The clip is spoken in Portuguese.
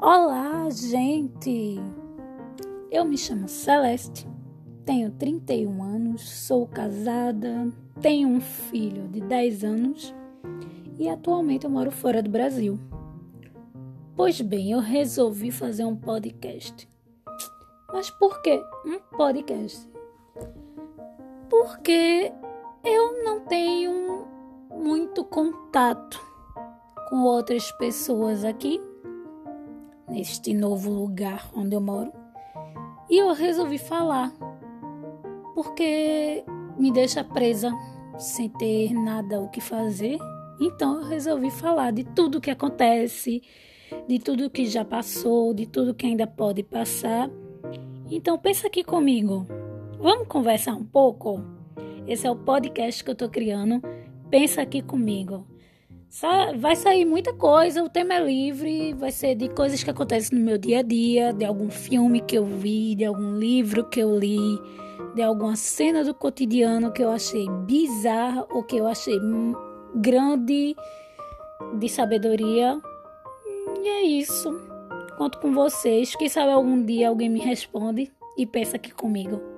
Olá, gente! Eu me chamo Celeste, tenho 31 anos, sou casada, tenho um filho de 10 anos e atualmente eu moro fora do Brasil. Pois bem, eu resolvi fazer um podcast. Mas por que um podcast? Porque eu não tenho muito contato com outras pessoas aqui, neste novo lugar onde eu moro, e eu resolvi falar, porque me deixa presa sem ter nada o que fazer. Então eu resolvi falar de tudo que acontece, de tudo que já passou, de tudo que ainda pode passar. Então pensa aqui comigo. Vamos conversar um pouco? Esse é o podcast que eu tô criando. Pensa aqui comigo. Vai sair muita coisa, o tema é livre, vai ser de coisas que acontecem no meu dia a dia, de algum filme que eu vi, de algum livro que eu li, de alguma cena do cotidiano que eu achei bizarra ou que eu achei grande de sabedoria. E é isso. Conto com vocês. Quem sabe algum dia alguém me responde e pensa aqui comigo.